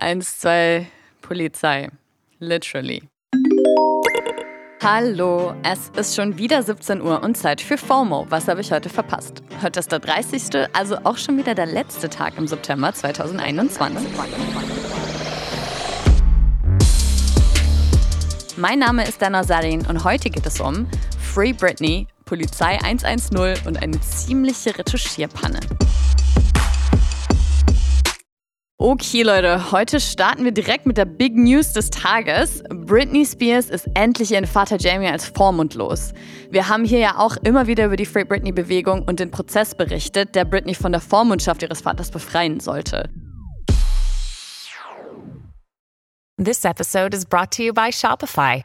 Eins, zwei, Polizei. Literally. Hallo, es ist schon wieder 17 Uhr und Zeit für FOMO. Was habe ich heute verpasst? Heute ist der 30., also auch schon wieder der letzte Tag im September 2021. Mein Name ist Dana Sarin und heute geht es um Free Britney, Polizei 110 und eine ziemliche Retuschierpanne. Okay, Leute, heute starten wir direkt mit der Big News des Tages. Britney Spears ist endlich ihren Vater Jamie als Vormund los. Wir haben hier ja auch immer wieder über die Free Britney-Bewegung und den Prozess berichtet, der Britney von der Vormundschaft ihres Vaters befreien sollte. This episode is brought to you by Shopify.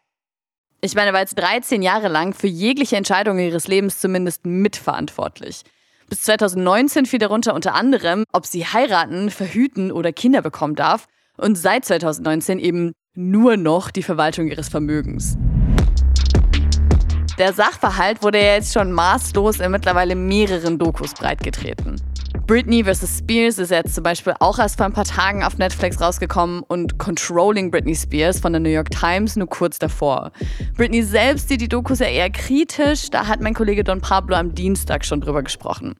Ich meine, war jetzt 13 Jahre lang für jegliche Entscheidung ihres Lebens zumindest mitverantwortlich. Bis 2019 fiel darunter unter anderem, ob sie heiraten, verhüten oder Kinder bekommen darf – und seit 2019 eben nur noch die Verwaltung ihres Vermögens. Der Sachverhalt wurde ja jetzt schon maßlos in mittlerweile mehreren Dokus breitgetreten. Britney vs. Spears ist jetzt zum Beispiel auch erst vor ein paar Tagen auf Netflix rausgekommen und Controlling Britney Spears von der New York Times nur kurz davor. Britney selbst sieht die Dokus ja eher kritisch, da hat mein Kollege Don Pablo am Dienstag schon drüber gesprochen.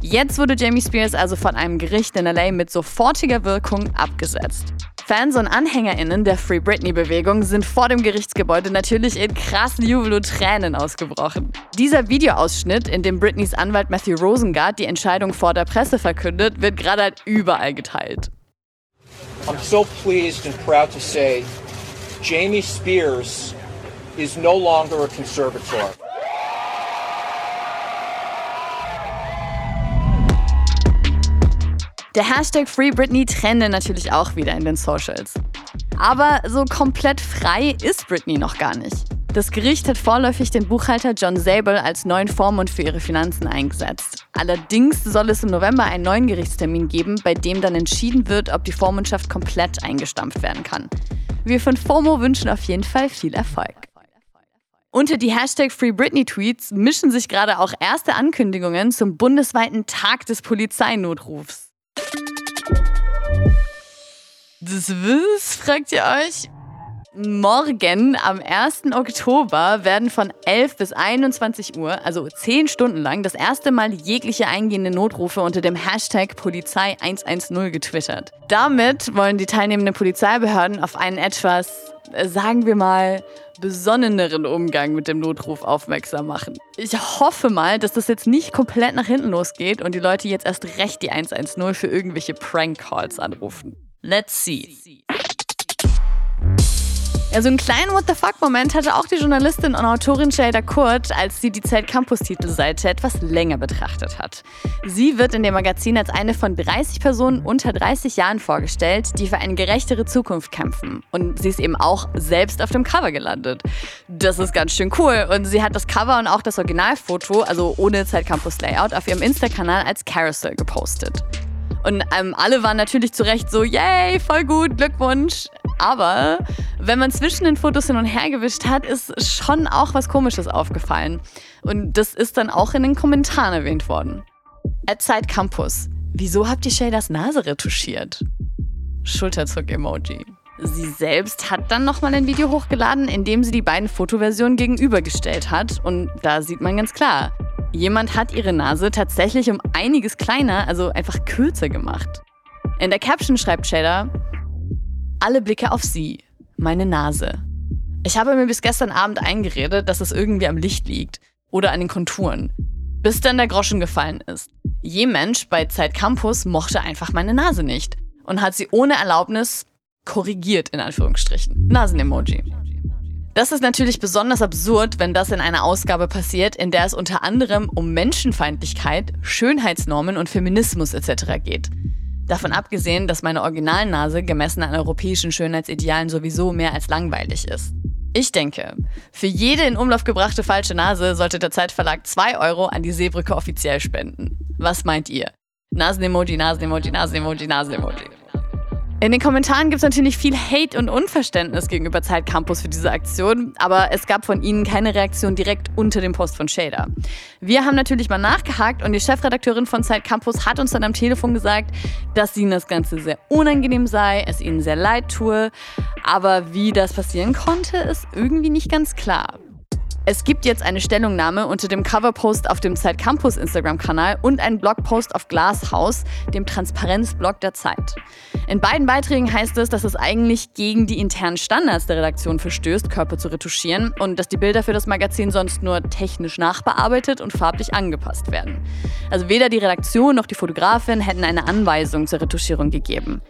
Jetzt wurde Jamie Spears also von einem Gericht in LA mit sofortiger Wirkung abgesetzt. Fans und AnhängerInnen der Free Britney-Bewegung sind vor dem Gerichtsgebäude natürlich in krassen Jubel und Tränen ausgebrochen. Dieser Videoausschnitt, in dem Britneys Anwalt Matthew Rosengart die Entscheidung vor der Presse verkündet, wird gerade halt überall geteilt. I'm so pleased and proud to say Jamie Spears is no longer a conservator. Der Hashtag Free Britney trende natürlich auch wieder in den Socials. Aber so komplett frei ist Britney noch gar nicht. Das Gericht hat vorläufig den Buchhalter John Zabel als neuen Vormund für ihre Finanzen eingesetzt. Allerdings soll es im November einen neuen Gerichtstermin geben, bei dem dann entschieden wird, ob die Vormundschaft komplett eingestampft werden kann. Wir von FOMO wünschen auf jeden Fall viel Erfolg. Unter die Hashtag Free Britney Tweets mischen sich gerade auch erste Ankündigungen zum bundesweiten Tag des Polizeinotrufs. Das was, fragt ihr euch? Morgen am 1. Oktober werden von 11 bis 21 Uhr, also 10 Stunden lang, das erste Mal jegliche eingehende Notrufe unter dem Hashtag Polizei 110 getwittert. Damit wollen die teilnehmenden Polizeibehörden auf einen etwas, sagen wir mal, besonneneren Umgang mit dem Notruf aufmerksam machen. Ich hoffe mal, dass das jetzt nicht komplett nach hinten losgeht und die Leute jetzt erst recht die 110 für irgendwelche Prank-Calls anrufen. Let's see. Ja, so einen kleinen What the fuck-Moment hatte auch die Journalistin und Autorin Jada Kurt, als sie die Zeit Campus-Titelseite etwas länger betrachtet hat. Sie wird in dem Magazin als eine von 30 Personen unter 30 Jahren vorgestellt, die für eine gerechtere Zukunft kämpfen. Und sie ist eben auch selbst auf dem Cover gelandet. Das ist ganz schön cool. Und sie hat das Cover und auch das Originalfoto, also ohne Zeit Campus Layout, auf ihrem Insta-Kanal als Carousel gepostet. Und ähm, alle waren natürlich zu Recht so, yay, voll gut, Glückwunsch. Aber wenn man zwischen den Fotos hin und her gewischt hat, ist schon auch was Komisches aufgefallen. Und das ist dann auch in den Kommentaren erwähnt worden. At Campus. Wieso habt ihr Shaders Nase retuschiert? Schulterzuck-Emoji. Sie selbst hat dann nochmal ein Video hochgeladen, in dem sie die beiden Fotoversionen gegenübergestellt hat. Und da sieht man ganz klar, jemand hat ihre Nase tatsächlich um einiges kleiner, also einfach kürzer gemacht. In der Caption schreibt Shader, alle Blicke auf sie, meine Nase. Ich habe mir bis gestern Abend eingeredet, dass es irgendwie am Licht liegt oder an den Konturen, bis dann der Groschen gefallen ist. Je Mensch bei Zeit Campus mochte einfach meine Nase nicht und hat sie ohne Erlaubnis korrigiert, in Anführungsstrichen. Nasen-Emoji. Das ist natürlich besonders absurd, wenn das in einer Ausgabe passiert, in der es unter anderem um Menschenfeindlichkeit, Schönheitsnormen und Feminismus etc. geht. Davon abgesehen, dass meine Originalnase gemessen an europäischen Schönheitsidealen sowieso mehr als langweilig ist. Ich denke, für jede in Umlauf gebrachte falsche Nase sollte der Zeitverlag 2 Euro an die Seebrücke offiziell spenden. Was meint ihr? Nasen-Emoji, Nasen-Emoji, Nasen-Emoji, Nasen-Emoji. In den Kommentaren gibt es natürlich viel Hate und Unverständnis gegenüber Zeit Campus für diese Aktion, aber es gab von ihnen keine Reaktion direkt unter dem Post von Shader. Wir haben natürlich mal nachgehakt und die Chefredakteurin von Zeit Campus hat uns dann am Telefon gesagt, dass ihnen das Ganze sehr unangenehm sei, es ihnen sehr leid tue, aber wie das passieren konnte, ist irgendwie nicht ganz klar. Es gibt jetzt eine Stellungnahme unter dem Coverpost auf dem Zeit Campus Instagram-Kanal und einen Blogpost auf Glasshaus, dem Transparenzblog der Zeit. In beiden Beiträgen heißt es, dass es eigentlich gegen die internen Standards der Redaktion verstößt, Körper zu retuschieren und dass die Bilder für das Magazin sonst nur technisch nachbearbeitet und farblich angepasst werden. Also weder die Redaktion noch die Fotografin hätten eine Anweisung zur Retuschierung gegeben.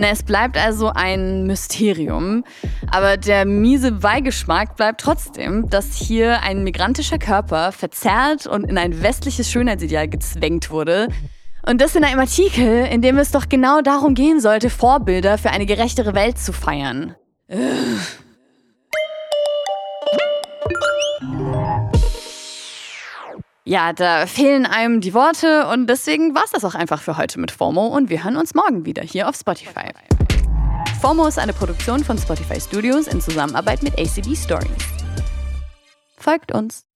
Na, es bleibt also ein Mysterium. Aber der miese Beigeschmack bleibt trotzdem, dass hier ein migrantischer Körper verzerrt und in ein westliches Schönheitsideal gezwängt wurde. Und das in einem Artikel, in dem es doch genau darum gehen sollte, Vorbilder für eine gerechtere Welt zu feiern. Ugh. Ja, da fehlen einem die Worte und deswegen war es das auch einfach für heute mit FOMO und wir hören uns morgen wieder hier auf Spotify. FOMO ist eine Produktion von Spotify Studios in Zusammenarbeit mit ACB Stories. Folgt uns.